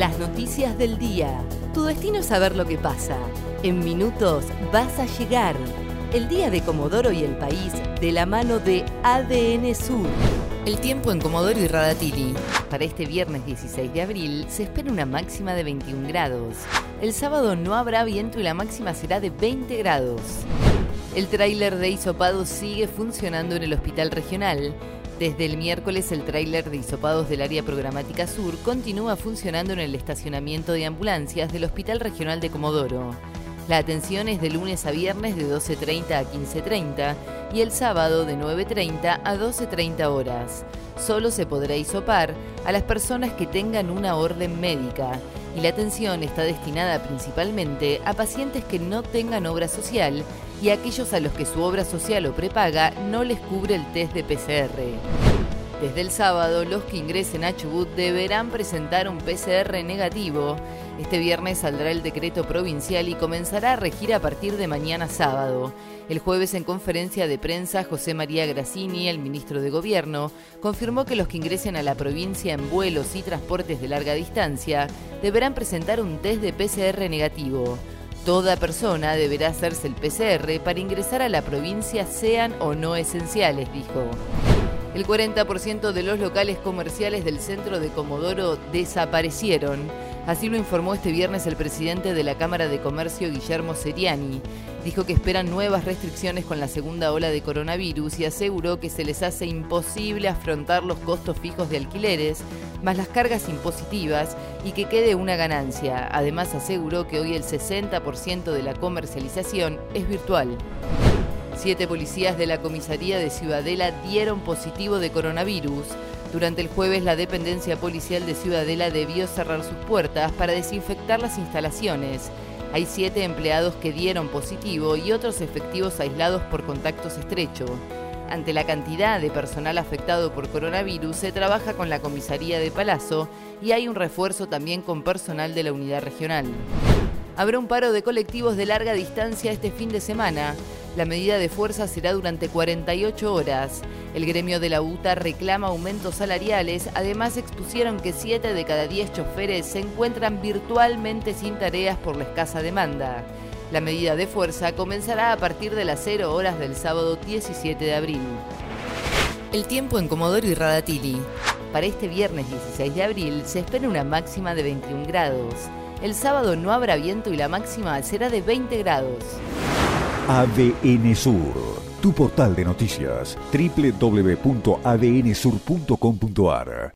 Las noticias del día. Tu destino es saber lo que pasa. En minutos vas a llegar. El día de Comodoro y el país de la mano de ADN Sur. El tiempo en Comodoro y Radatili. Para este viernes 16 de abril se espera una máxima de 21 grados. El sábado no habrá viento y la máxima será de 20 grados. El tráiler de Isopado sigue funcionando en el hospital regional. Desde el miércoles el tráiler de hisopados del área programática sur continúa funcionando en el estacionamiento de ambulancias del Hospital Regional de Comodoro. La atención es de lunes a viernes de 12.30 a 15.30 y el sábado de 9.30 a 12.30 horas. Solo se podrá hisopar a las personas que tengan una orden médica y la atención está destinada principalmente a pacientes que no tengan obra social y a aquellos a los que su obra social o prepaga no les cubre el test de PCR. Desde el sábado, los que ingresen a Chubut deberán presentar un PCR negativo. Este viernes saldrá el decreto provincial y comenzará a regir a partir de mañana sábado. El jueves en conferencia de prensa, José María Grassini, el ministro de Gobierno, confirmó que los que ingresen a la provincia en vuelos y transportes de larga distancia deberán presentar un test de PCR negativo. Toda persona deberá hacerse el PCR para ingresar a la provincia sean o no esenciales, dijo. El 40% de los locales comerciales del centro de Comodoro desaparecieron. Así lo informó este viernes el presidente de la Cámara de Comercio, Guillermo Seriani. Dijo que esperan nuevas restricciones con la segunda ola de coronavirus y aseguró que se les hace imposible afrontar los costos fijos de alquileres, más las cargas impositivas y que quede una ganancia. Además aseguró que hoy el 60% de la comercialización es virtual. Siete policías de la comisaría de Ciudadela dieron positivo de coronavirus. Durante el jueves, la dependencia policial de Ciudadela debió cerrar sus puertas para desinfectar las instalaciones. Hay siete empleados que dieron positivo y otros efectivos aislados por contactos estrechos. Ante la cantidad de personal afectado por coronavirus, se trabaja con la comisaría de Palazzo y hay un refuerzo también con personal de la unidad regional. Habrá un paro de colectivos de larga distancia este fin de semana. La medida de fuerza será durante 48 horas. El gremio de la UTA reclama aumentos salariales, además expusieron que 7 de cada 10 choferes se encuentran virtualmente sin tareas por la escasa demanda. La medida de fuerza comenzará a partir de las 0 horas del sábado 17 de abril. El tiempo en Comodoro y Radatili. Para este viernes 16 de abril se espera una máxima de 21 grados. El sábado no habrá viento y la máxima será de 20 grados. ADN Sur, tu portal de noticias, www.adnsur.com.ar